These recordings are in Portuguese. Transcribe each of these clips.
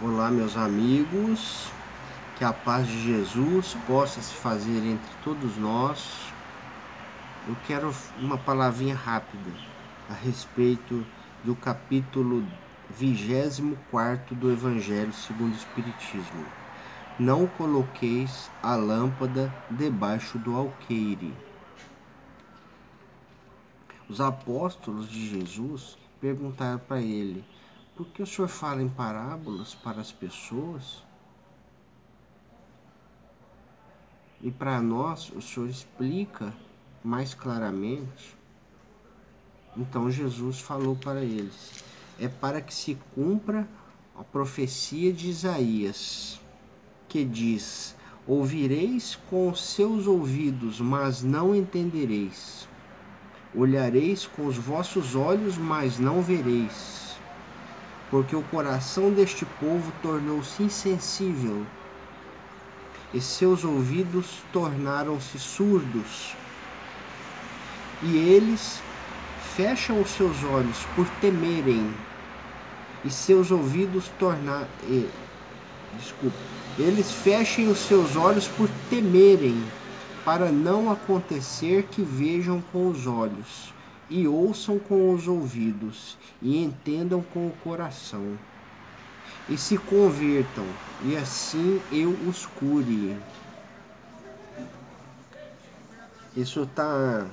Olá, meus amigos, que a paz de Jesus possa se fazer entre todos nós. Eu quero uma palavrinha rápida a respeito do capítulo 24 do Evangelho segundo o Espiritismo. Não coloqueis a lâmpada debaixo do alqueire. Os apóstolos de Jesus perguntaram para ele: por que o senhor fala em parábolas para as pessoas? E para nós, o senhor explica mais claramente. Então Jesus falou para eles: é para que se cumpra a profecia de Isaías, que diz: Ouvireis com os seus ouvidos, mas não entendereis. Olhareis com os vossos olhos, mas não vereis porque o coração deste povo tornou-se insensível e seus ouvidos tornaram-se surdos. E eles fecham os seus olhos por temerem, e seus ouvidos tornar desculpa, eles fechem os seus olhos por temerem, para não acontecer que vejam com os olhos e ouçam com os ouvidos, e entendam com o coração, e se convertam, e assim eu os cure. Isso está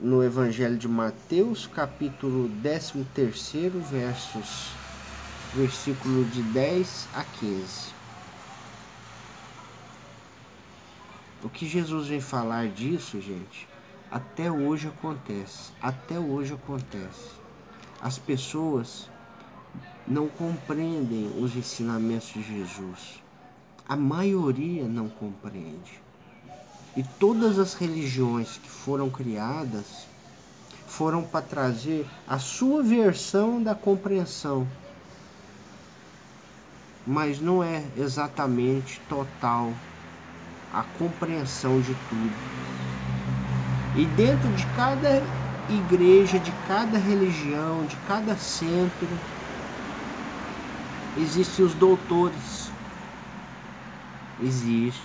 no Evangelho de Mateus, capítulo 13, versos, versículo de 10 a 15. O que Jesus vem falar disso, gente, até hoje acontece. Até hoje acontece. As pessoas não compreendem os ensinamentos de Jesus. A maioria não compreende. E todas as religiões que foram criadas foram para trazer a sua versão da compreensão. Mas não é exatamente total a compreensão de tudo. E dentro de cada igreja, de cada religião, de cada centro, existem os doutores. Existe.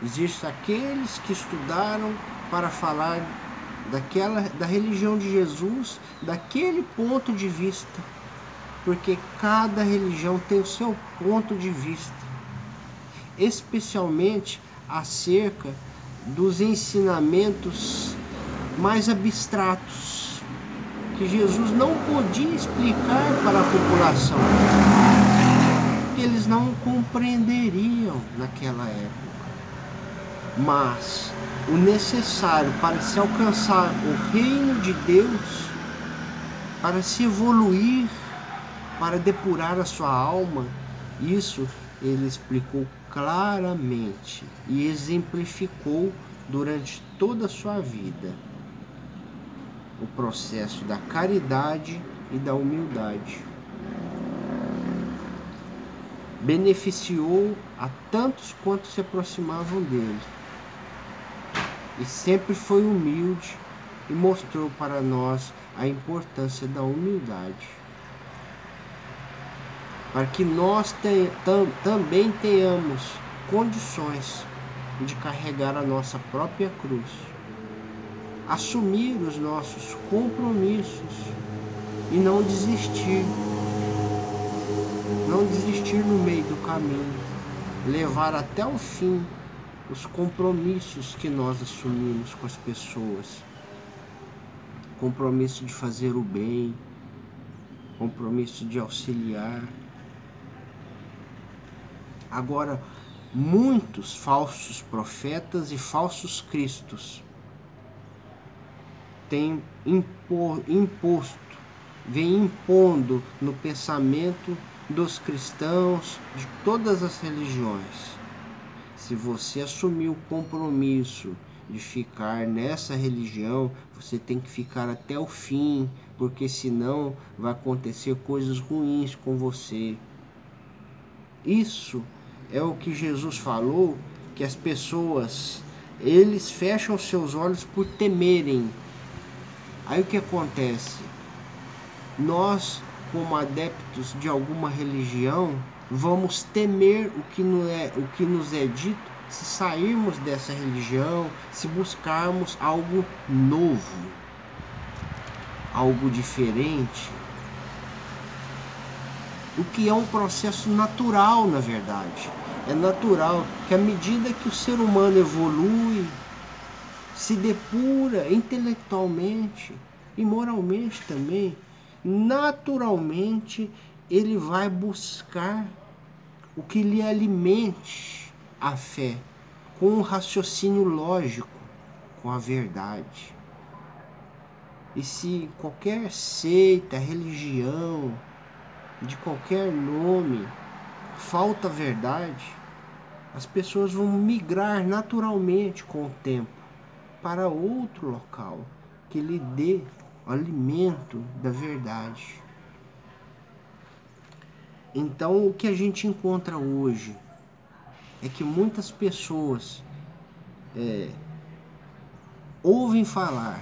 Existem aqueles que estudaram para falar daquela da religião de Jesus, daquele ponto de vista. Porque cada religião tem o seu ponto de vista, especialmente acerca dos ensinamentos mais abstratos que Jesus não podia explicar para a população, que eles não compreenderiam naquela época. Mas o necessário para se alcançar o reino de Deus, para se evoluir, para depurar a sua alma, isso ele explicou claramente e exemplificou durante toda a sua vida o processo da caridade e da humildade. Beneficiou a tantos quanto se aproximavam dele. E sempre foi humilde e mostrou para nós a importância da humildade. Para que nós tam, também tenhamos condições de carregar a nossa própria cruz assumir os nossos compromissos e não desistir. Não desistir no meio do caminho, levar até o fim os compromissos que nós assumimos com as pessoas. Compromisso de fazer o bem, compromisso de auxiliar. Agora, muitos falsos profetas e falsos cristos tem impor, imposto, vem impondo no pensamento dos cristãos de todas as religiões. Se você assumir o compromisso de ficar nessa religião, você tem que ficar até o fim, porque senão vai acontecer coisas ruins com você. Isso é o que Jesus falou, que as pessoas eles fecham seus olhos por temerem Aí o que acontece? Nós, como adeptos de alguma religião, vamos temer o que, é, o que nos é dito se sairmos dessa religião, se buscarmos algo novo, algo diferente. O que é um processo natural, na verdade. É natural que à medida que o ser humano evolui, se depura intelectualmente e moralmente também, naturalmente ele vai buscar o que lhe alimente a fé, com um raciocínio lógico, com a verdade. E se qualquer seita, religião, de qualquer nome, falta verdade, as pessoas vão migrar naturalmente com o tempo para outro local que lhe dê alimento da verdade. Então, o que a gente encontra hoje é que muitas pessoas é, ouvem falar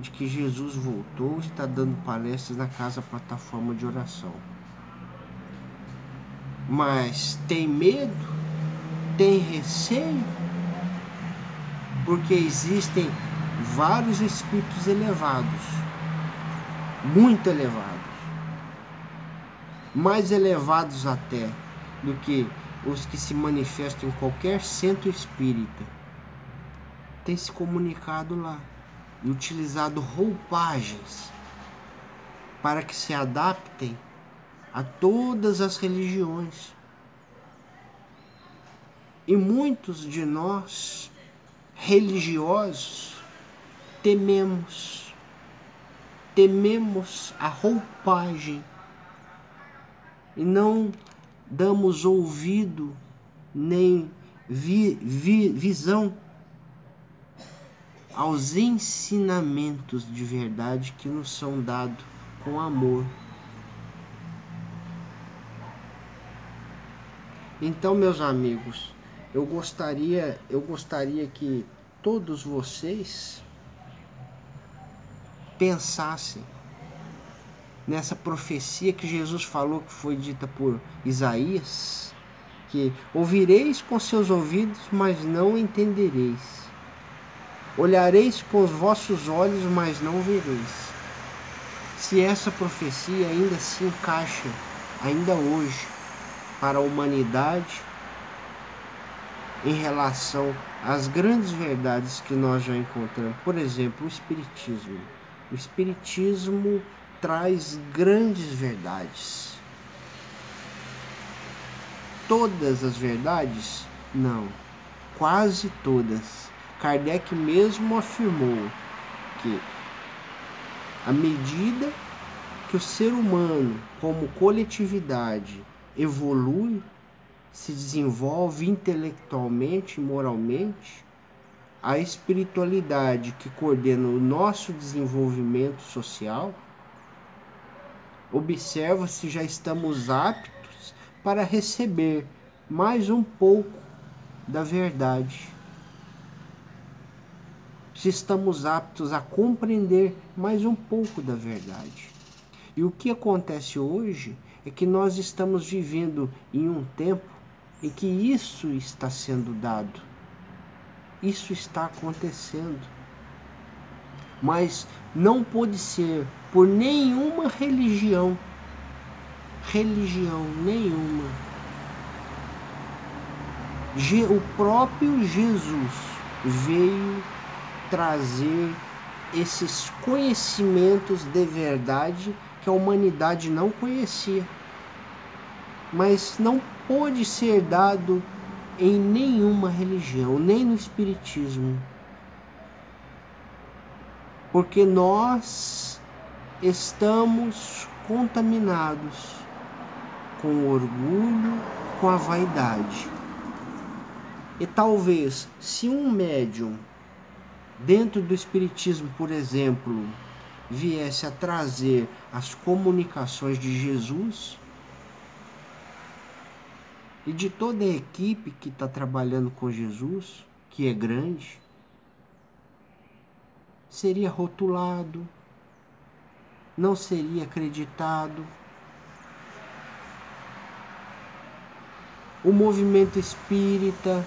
de que Jesus voltou e está dando palestras na casa plataforma de oração. Mas tem medo, tem receio, porque existem vários espíritos elevados, muito elevados mais elevados até do que os que se manifestam em qualquer centro espírita, têm se comunicado lá e utilizado roupagens para que se adaptem a todas as religiões. E muitos de nós, religiosos, tememos, tememos a roupagem e não damos ouvido nem vi, vi, visão aos ensinamentos de verdade que nos são dados com amor. Então, meus amigos, eu gostaria, eu gostaria que todos vocês pensassem nessa profecia que Jesus falou que foi dita por Isaías, que ouvireis com seus ouvidos, mas não entendereis. Olhareis com os vossos olhos, mas não vereis. Se essa profecia ainda se encaixa ainda hoje para a humanidade em relação às grandes verdades que nós já encontramos, por exemplo, o espiritismo. O espiritismo traz grandes verdades. Todas as verdades? Não, quase todas. Kardec mesmo afirmou que à medida que o ser humano, como coletividade, evolui, se desenvolve intelectualmente moralmente, a espiritualidade que coordena o nosso desenvolvimento social observa se já estamos aptos para receber mais um pouco da verdade. Se estamos aptos a compreender mais um pouco da verdade. E o que acontece hoje é que nós estamos vivendo em um tempo em que isso está sendo dado. Isso está acontecendo. Mas não pode ser por nenhuma religião. Religião nenhuma. O próprio Jesus veio trazer esses conhecimentos de verdade que a humanidade não conhecia. Mas não pode ser dado em nenhuma religião, nem no Espiritismo. Porque nós estamos contaminados com o orgulho, com a vaidade. E talvez, se um médium, dentro do Espiritismo, por exemplo, viesse a trazer as comunicações de Jesus e de toda a equipe que está trabalhando com Jesus, que é grande, seria rotulado, não seria acreditado. o movimento espírita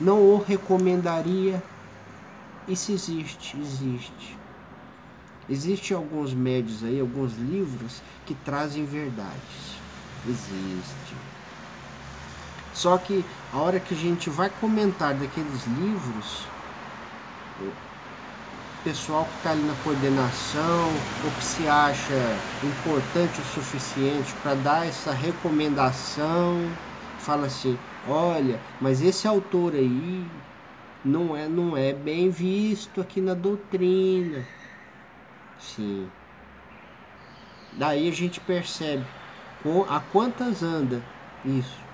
não o recomendaria. Isso existe, existe. Existem alguns médios aí, alguns livros que trazem verdades. Existe. Só que a hora que a gente vai comentar daqueles livros, o pessoal que está ali na coordenação, ou que se acha importante o suficiente para dar essa recomendação, fala assim: olha, mas esse autor aí não é, não é bem visto aqui na doutrina. Sim. Daí a gente percebe a quantas anda isso.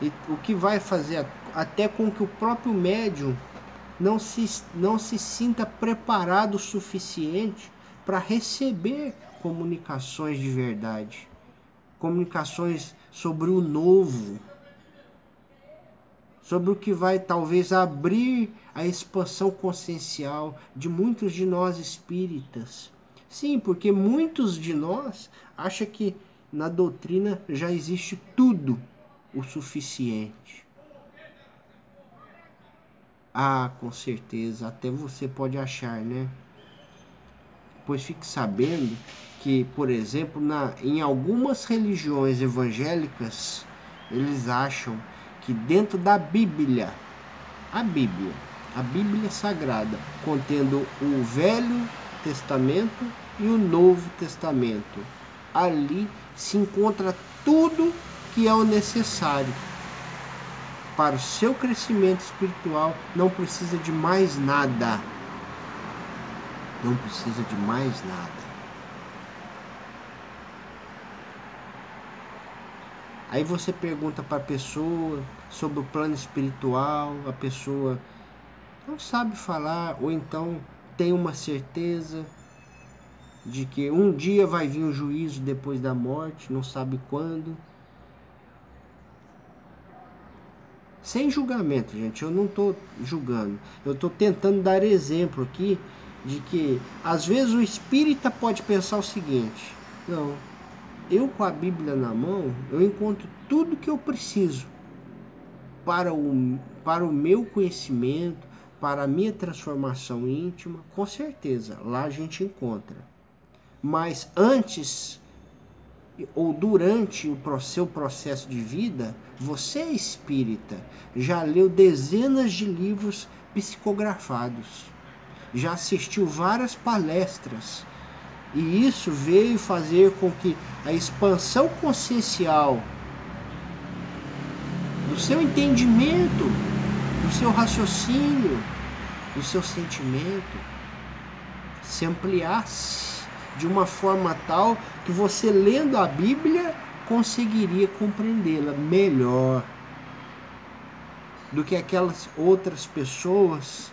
E o que vai fazer até com que o próprio médium não se, não se sinta preparado o suficiente para receber comunicações de verdade, comunicações sobre o novo, sobre o que vai talvez abrir a expansão consciencial de muitos de nós espíritas. Sim, porque muitos de nós acham que na doutrina já existe tudo o suficiente. Ah, com certeza, até você pode achar, né? Pois fique sabendo que, por exemplo, na, em algumas religiões evangélicas, eles acham que dentro da Bíblia, a Bíblia, a Bíblia Sagrada, contendo o Velho Testamento e o Novo Testamento. Ali se encontra tudo que é o necessário para o seu crescimento espiritual. Não precisa de mais nada. Não precisa de mais nada. Aí você pergunta para a pessoa sobre o plano espiritual, a pessoa não sabe falar, ou então tem uma certeza de que um dia vai vir o juízo depois da morte, não sabe quando. Sem julgamento, gente, eu não estou julgando. Eu estou tentando dar exemplo aqui de que às vezes o espírita pode pensar o seguinte: não, eu com a Bíblia na mão, eu encontro tudo que eu preciso para o, para o meu conhecimento, para a minha transformação íntima, com certeza, lá a gente encontra. Mas antes ou durante o seu processo de vida, você é espírita, já leu dezenas de livros psicografados, já assistiu várias palestras, e isso veio fazer com que a expansão consciencial do seu entendimento do seu raciocínio, do seu sentimento se ampliasse de uma forma tal que você lendo a Bíblia conseguiria compreendê-la melhor do que aquelas outras pessoas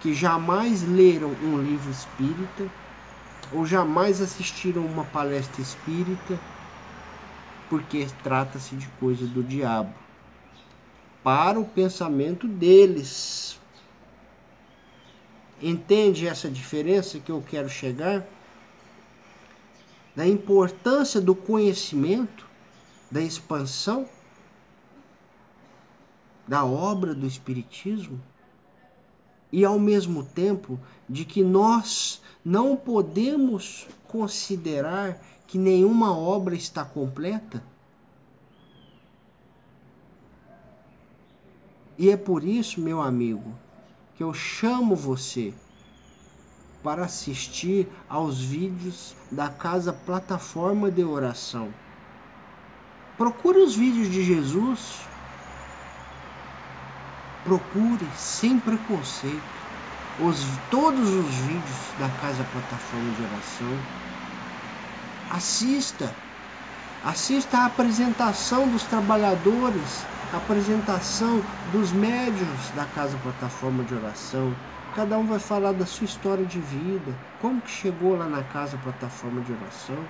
que jamais leram um livro espírita ou jamais assistiram uma palestra espírita, porque trata-se de coisa do diabo para o pensamento deles. Entende essa diferença que eu quero chegar? Da importância do conhecimento, da expansão da obra do Espiritismo e ao mesmo tempo de que nós não podemos considerar que nenhuma obra está completa. E é por isso, meu amigo, que eu chamo você para assistir aos vídeos da Casa Plataforma de Oração. Procure os vídeos de Jesus. Procure sem preconceito os, todos os vídeos da Casa Plataforma de Oração. Assista. Assista a apresentação dos trabalhadores apresentação dos médios da Casa Plataforma de Oração. Cada um vai falar da sua história de vida, como que chegou lá na Casa Plataforma de Oração.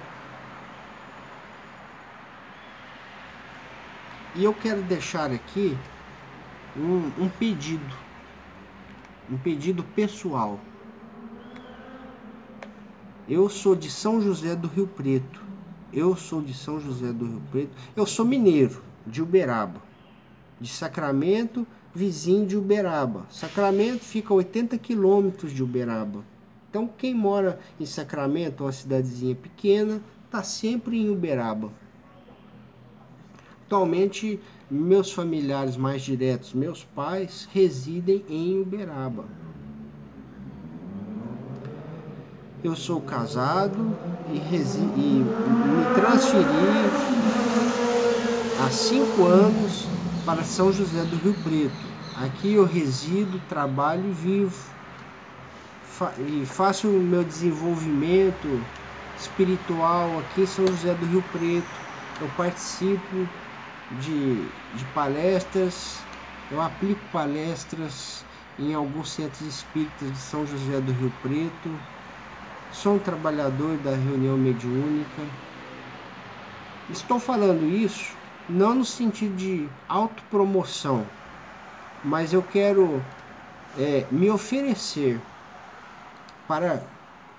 E eu quero deixar aqui um, um pedido, um pedido pessoal. Eu sou de São José do Rio Preto. Eu sou de São José do Rio Preto. Eu sou mineiro de Uberaba, de Sacramento, vizinho de Uberaba. Sacramento fica a 80 quilômetros de Uberaba. Então, quem mora em Sacramento, uma cidadezinha pequena, está sempre em Uberaba. Atualmente, meus familiares mais diretos, meus pais, residem em Uberaba. Eu sou casado e, e me transferi há cinco anos para São José do Rio Preto. Aqui eu resido, trabalho e vivo. Fa e faço o meu desenvolvimento espiritual aqui em São José do Rio Preto. Eu participo de, de palestras, eu aplico palestras em alguns centros espíritas de São José do Rio Preto. Sou um trabalhador da reunião mediúnica. Estou falando isso não no sentido de autopromoção, mas eu quero é, me oferecer para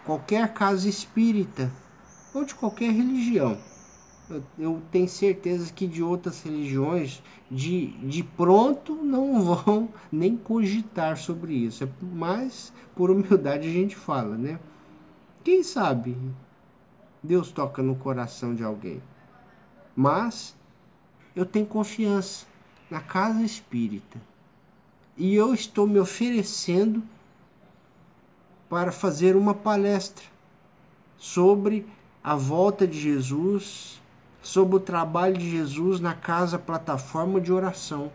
qualquer casa espírita ou de qualquer religião. Eu, eu, tenho certeza que de outras religiões, de, de pronto, não vão nem cogitar sobre isso. É mas, por humildade, a gente fala, né? Quem sabe Deus toca no coração de alguém. Mas eu tenho confiança na casa espírita. E eu estou me oferecendo para fazer uma palestra sobre a volta de Jesus, sobre o trabalho de Jesus na casa plataforma de oração.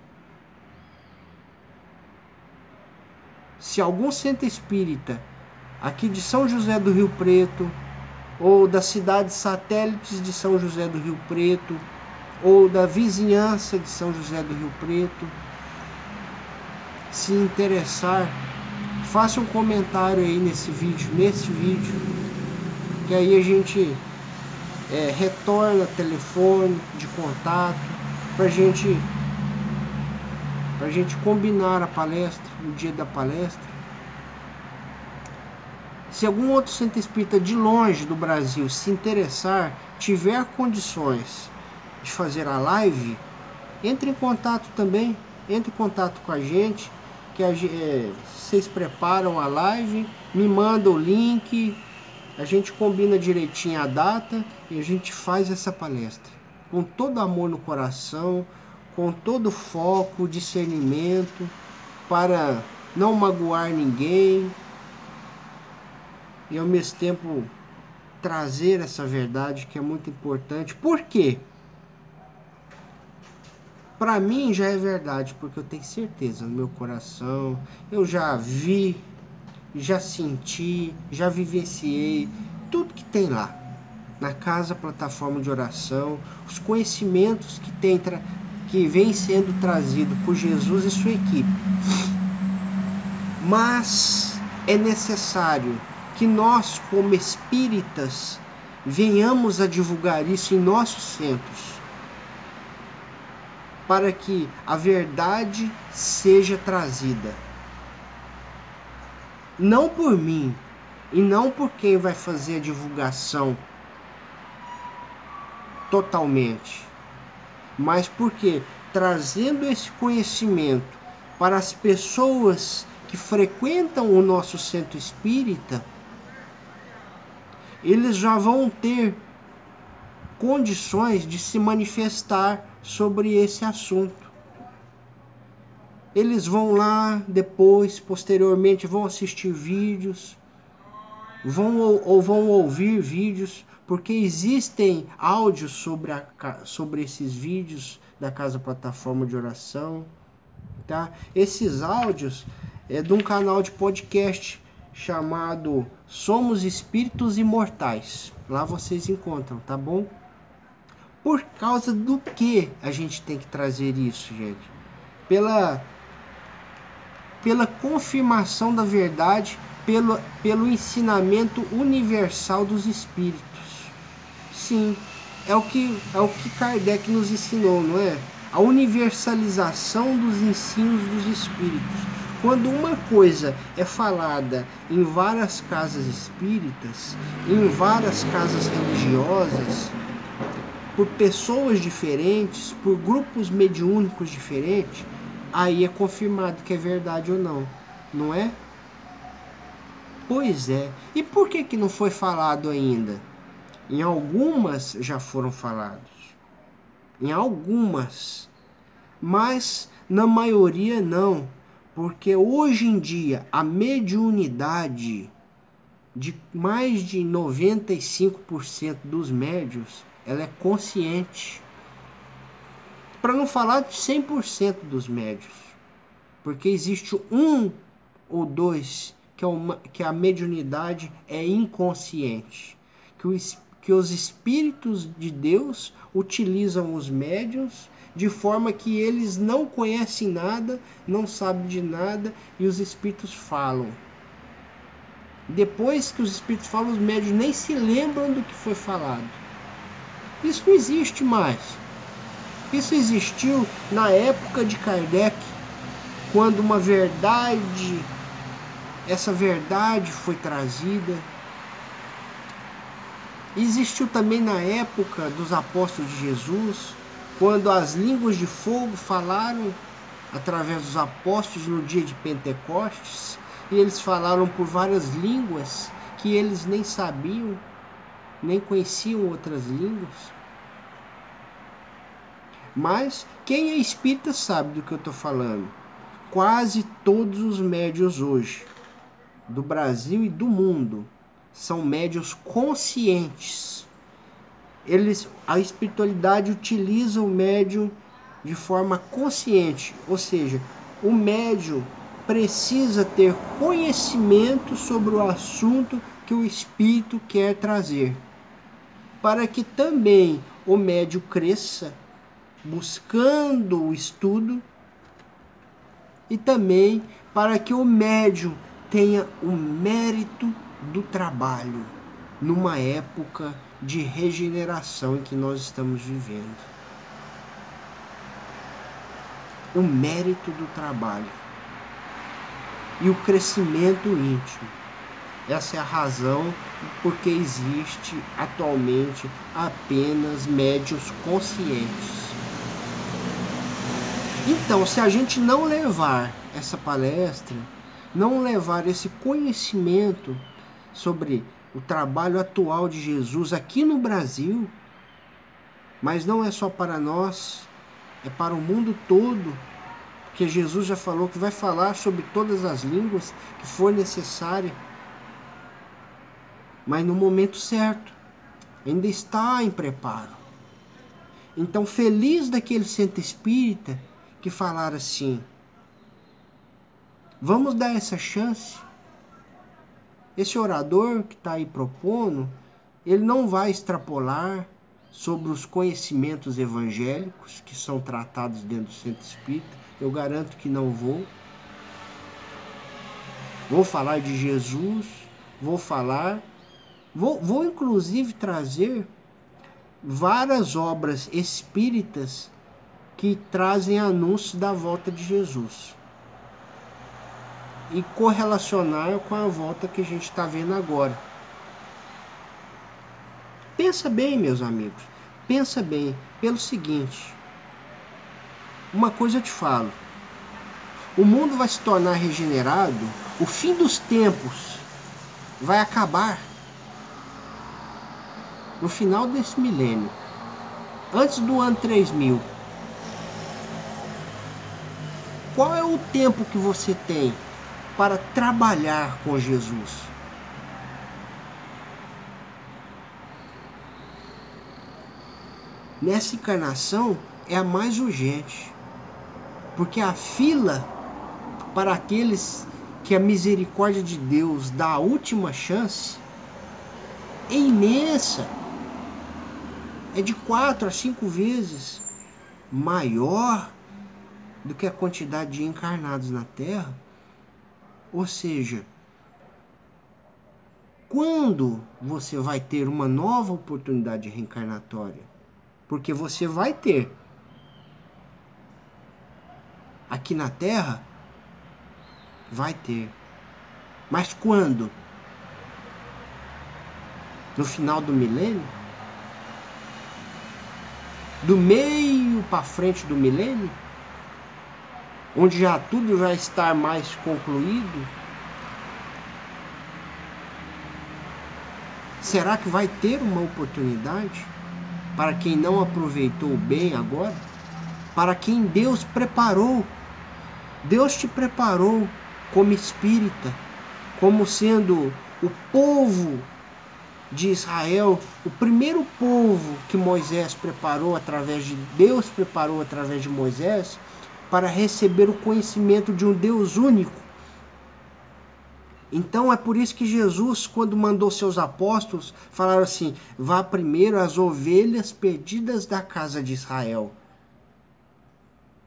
Se algum centro espírita aqui de São José do Rio Preto, ou das cidades satélites de São José do Rio Preto, ou da vizinhança de São José do Rio Preto, se interessar, faça um comentário aí nesse vídeo, nesse vídeo, que aí a gente é, retorna telefone de contato para gente para gente combinar a palestra, o dia da palestra. Se algum outro centro espírita de longe do Brasil se interessar, tiver condições de fazer a live, entre em contato também, entre em contato com a gente, que a, é, vocês preparam a live, me mandam o link, a gente combina direitinho a data e a gente faz essa palestra com todo amor no coração, com todo foco, discernimento, para não magoar ninguém, e ao mesmo tempo trazer essa verdade que é muito importante. Por quê? Para mim já é verdade, porque eu tenho certeza no meu coração, eu já vi, já senti, já vivenciei tudo que tem lá. Na casa plataforma de oração, os conhecimentos que tem que vem sendo trazido por Jesus e sua equipe. Mas é necessário que nós, como espíritas, venhamos a divulgar isso em nossos centros, para que a verdade seja trazida. Não por mim e não por quem vai fazer a divulgação totalmente, mas porque trazendo esse conhecimento para as pessoas que frequentam o nosso centro espírita, eles já vão ter condições de se manifestar sobre esse assunto. Eles vão lá depois, posteriormente, vão assistir vídeos, vão ou vão ouvir vídeos, porque existem áudios sobre, a, sobre esses vídeos da Casa Plataforma de Oração. Tá? Esses áudios é de um canal de podcast chamado Somos Espíritos Imortais. Lá vocês encontram, tá bom? Por causa do que a gente tem que trazer isso, gente? Pela pela confirmação da verdade, pelo, pelo ensinamento universal dos espíritos. Sim, é o que é o que Kardec nos ensinou, não é? A universalização dos ensinos dos espíritos quando uma coisa é falada em várias casas espíritas, em várias casas religiosas, por pessoas diferentes, por grupos mediúnicos diferentes, aí é confirmado que é verdade ou não, não é? Pois é. E por que que não foi falado ainda? Em algumas já foram falados. Em algumas. Mas na maioria não, porque hoje em dia a mediunidade de mais de 95% dos médios, ela é consciente. Para não falar de 100% dos médios. Porque existe um ou dois que, é uma, que a mediunidade é inconsciente. Que, o, que os espíritos de Deus utilizam os médios de forma que eles não conhecem nada, não sabem de nada e os espíritos falam. Depois que os espíritos falam, os médios nem se lembram do que foi falado. Isso não existe mais. Isso existiu na época de Kardec, quando uma verdade, essa verdade foi trazida. Existiu também na época dos apóstolos de Jesus, quando as línguas de fogo falaram através dos apóstolos no dia de Pentecostes, e eles falaram por várias línguas que eles nem sabiam, nem conheciam outras línguas. Mas quem é espírita sabe do que eu estou falando. Quase todos os médios hoje, do Brasil e do mundo, são médios conscientes eles, a espiritualidade utiliza o médium de forma consciente, ou seja, o médium precisa ter conhecimento sobre o assunto que o espírito quer trazer, para que também o médium cresça buscando o estudo e também para que o médium tenha o mérito do trabalho numa época de regeneração em que nós estamos vivendo. O mérito do trabalho e o crescimento íntimo. Essa é a razão porque existe atualmente apenas médios conscientes. Então, se a gente não levar essa palestra, não levar esse conhecimento sobre o trabalho atual de Jesus aqui no Brasil, mas não é só para nós, é para o mundo todo, porque Jesus já falou que vai falar sobre todas as línguas que for necessária, mas no momento certo, ainda está em preparo. Então, feliz daquele centro espírita que falar assim: vamos dar essa chance esse orador que está aí propondo, ele não vai extrapolar sobre os conhecimentos evangélicos que são tratados dentro do centro espírita. Eu garanto que não vou. Vou falar de Jesus, vou falar, vou, vou inclusive trazer várias obras espíritas que trazem anúncios da volta de Jesus. E correlacionar com a volta que a gente está vendo agora. Pensa bem, meus amigos, pensa bem, pelo seguinte: uma coisa eu te falo, o mundo vai se tornar regenerado, o fim dos tempos vai acabar no final desse milênio, antes do ano 3000. Qual é o tempo que você tem para trabalhar com Jesus. Nessa encarnação é a mais urgente, porque a fila para aqueles que a misericórdia de Deus dá a última chance é imensa. É de quatro a cinco vezes maior do que a quantidade de encarnados na Terra ou seja, quando você vai ter uma nova oportunidade reencarnatória? Porque você vai ter. Aqui na Terra, vai ter. Mas quando? No final do milênio? Do meio para frente do milênio, onde já tudo já está mais concluído, será que vai ter uma oportunidade para quem não aproveitou bem agora? Para quem Deus preparou? Deus te preparou como espírita, como sendo o povo de Israel, o primeiro povo que Moisés preparou através de Deus preparou através de Moisés para receber o conhecimento de um Deus único. Então é por isso que Jesus, quando mandou seus apóstolos, falaram assim: vá primeiro às ovelhas perdidas da casa de Israel.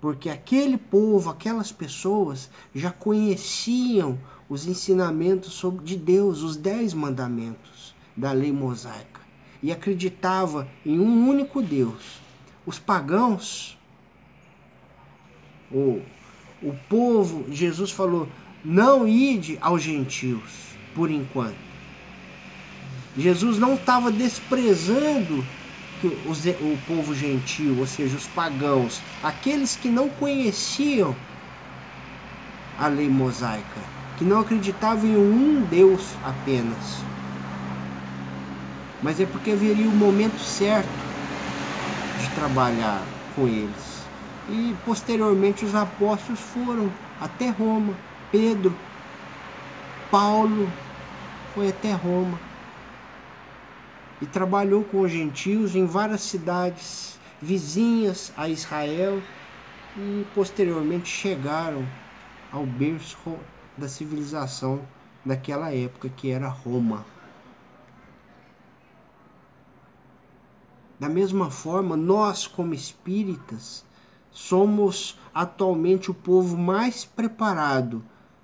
Porque aquele povo, aquelas pessoas já conheciam os ensinamentos de Deus, os dez mandamentos da lei mosaica e acreditava em um único Deus. Os pagãos, o, o povo, Jesus falou: não ide aos gentios, por enquanto. Jesus não estava desprezando o povo gentil, ou seja, os pagãos, aqueles que não conheciam a lei mosaica, que não acreditavam em um Deus apenas mas é porque haveria o momento certo de trabalhar com eles. E posteriormente os apóstolos foram até Roma. Pedro, Paulo foi até Roma e trabalhou com os gentios em várias cidades vizinhas a Israel e posteriormente chegaram ao berço da civilização daquela época que era Roma. Da mesma forma, nós, como espíritas, somos atualmente o povo mais preparado,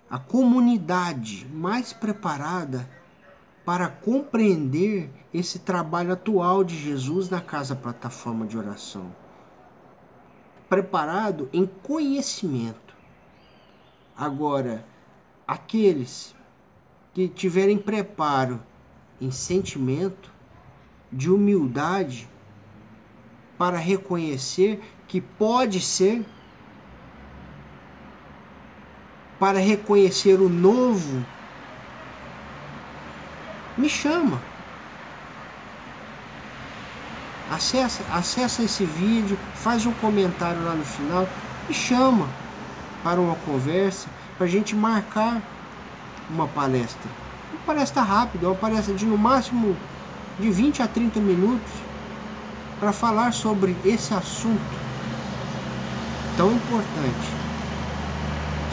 a comunidade mais preparada para compreender esse trabalho atual de Jesus na casa plataforma de oração. Preparado em conhecimento. Agora, aqueles que tiverem preparo em sentimento, de humildade, para reconhecer que pode ser, para reconhecer o novo, me chama. Acessa, acessa esse vídeo, faz um comentário lá no final, me chama para uma conversa, para a gente marcar uma palestra. Uma palestra rápida, uma palestra de no máximo de 20 a 30 minutos para falar sobre esse assunto tão importante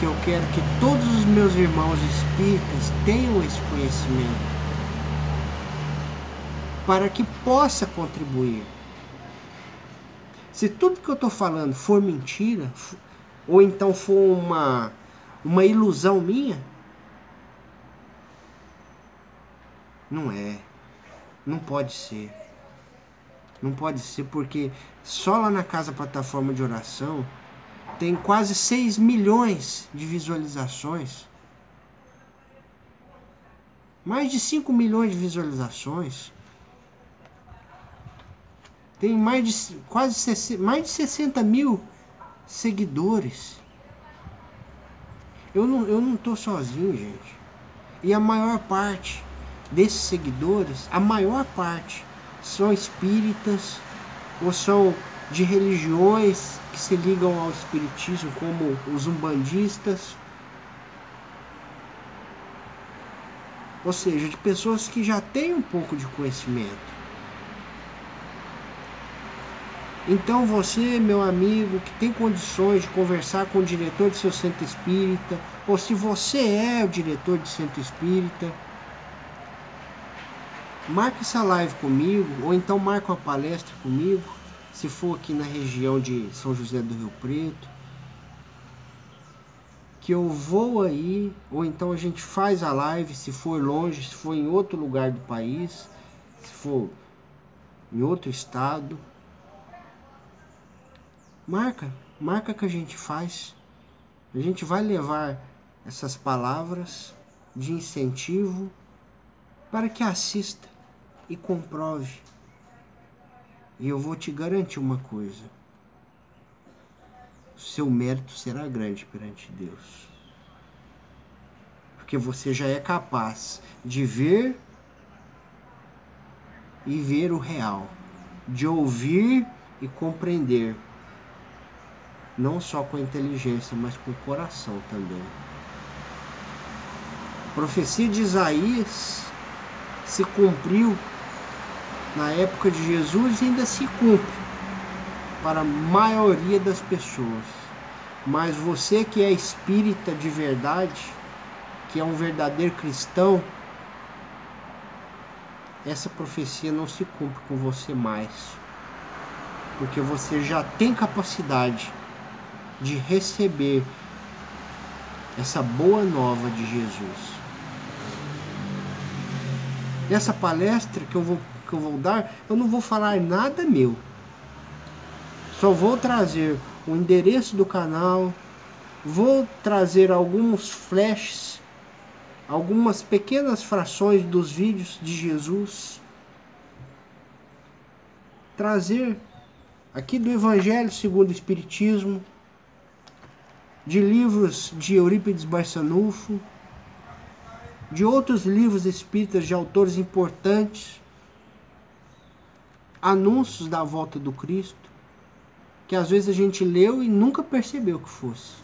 que eu quero que todos os meus irmãos espíritas tenham esse conhecimento para que possa contribuir. Se tudo que eu estou falando for mentira, ou então for uma, uma ilusão minha, não é. Não pode ser. Não pode ser porque só lá na casa plataforma de oração tem quase 6 milhões de visualizações. Mais de 5 milhões de visualizações. Tem mais de quase mais de 60 mil seguidores. Eu não, eu não tô sozinho, gente. E a maior parte desses seguidores, a maior parte são espíritas ou são de religiões que se ligam ao espiritismo, como os umbandistas, ou seja, de pessoas que já têm um pouco de conhecimento. Então você, meu amigo, que tem condições de conversar com o diretor de seu centro espírita, ou se você é o diretor de centro espírita, marque essa live comigo, ou então marque uma palestra comigo, se for aqui na região de São José do Rio Preto, que eu vou aí, ou então a gente faz a live, se for longe, se for em outro lugar do país, se for em outro estado. Marca, marca que a gente faz. A gente vai levar essas palavras de incentivo para que assista e comprove E eu vou te garantir uma coisa: seu mérito será grande perante Deus. Porque você já é capaz de ver e ver o real, de ouvir e compreender, não só com a inteligência, mas com o coração também. A profecia de Isaías se cumpriu na época de Jesus ainda se cumpre para a maioria das pessoas. Mas você que é espírita de verdade, que é um verdadeiro cristão, essa profecia não se cumpre com você mais. Porque você já tem capacidade de receber essa boa nova de Jesus. Nessa palestra que eu vou, que eu vou dar, eu não vou falar nada meu. Só vou trazer o endereço do canal, vou trazer alguns flashes, algumas pequenas frações dos vídeos de Jesus. Trazer aqui do Evangelho segundo o Espiritismo, de livros de Eurípides Barçanufo, de outros livros espíritas de autores importantes, anúncios da volta do Cristo, que às vezes a gente leu e nunca percebeu que fosse.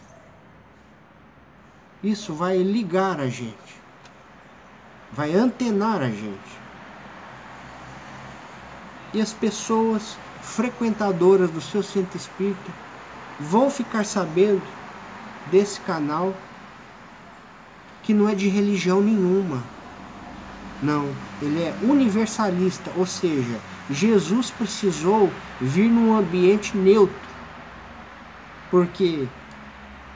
Isso vai ligar a gente, vai antenar a gente. E as pessoas frequentadoras do seu centro espírita vão ficar sabendo desse canal que não é de religião nenhuma. Não, ele é universalista, ou seja, Jesus precisou vir num ambiente neutro. Porque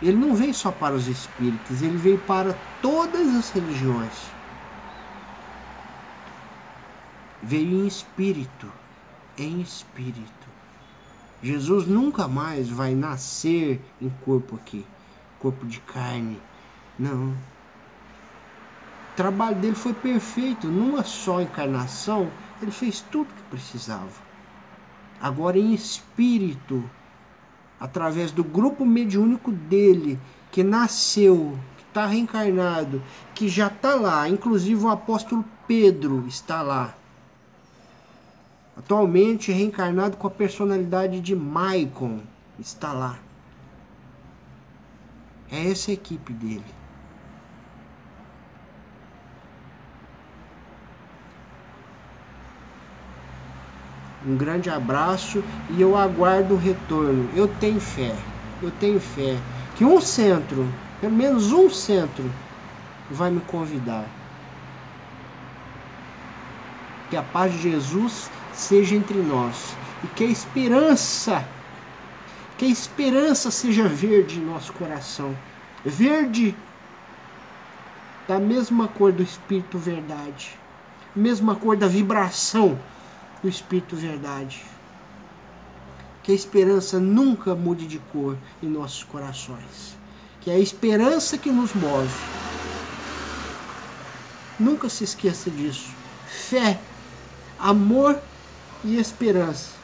ele não veio só para os espíritos, ele veio para todas as religiões. Veio em espírito, em espírito. Jesus nunca mais vai nascer em corpo aqui, corpo de carne. Não, trabalho dele foi perfeito. Numa só encarnação, ele fez tudo que precisava. Agora, em espírito, através do grupo mediúnico dele, que nasceu, que está reencarnado, que já está lá, inclusive o apóstolo Pedro está lá. Atualmente reencarnado com a personalidade de Maicon, está lá. É essa a equipe dele. Um grande abraço e eu aguardo o retorno. Eu tenho fé, eu tenho fé que um centro, pelo menos um centro, vai me convidar. Que a paz de Jesus seja entre nós e que a esperança, que a esperança seja verde em nosso coração. Verde da mesma cor do Espírito Verdade, mesma cor da vibração do Espírito Verdade. Que a esperança nunca mude de cor em nossos corações. Que é a esperança que nos move. Nunca se esqueça disso. Fé, amor e esperança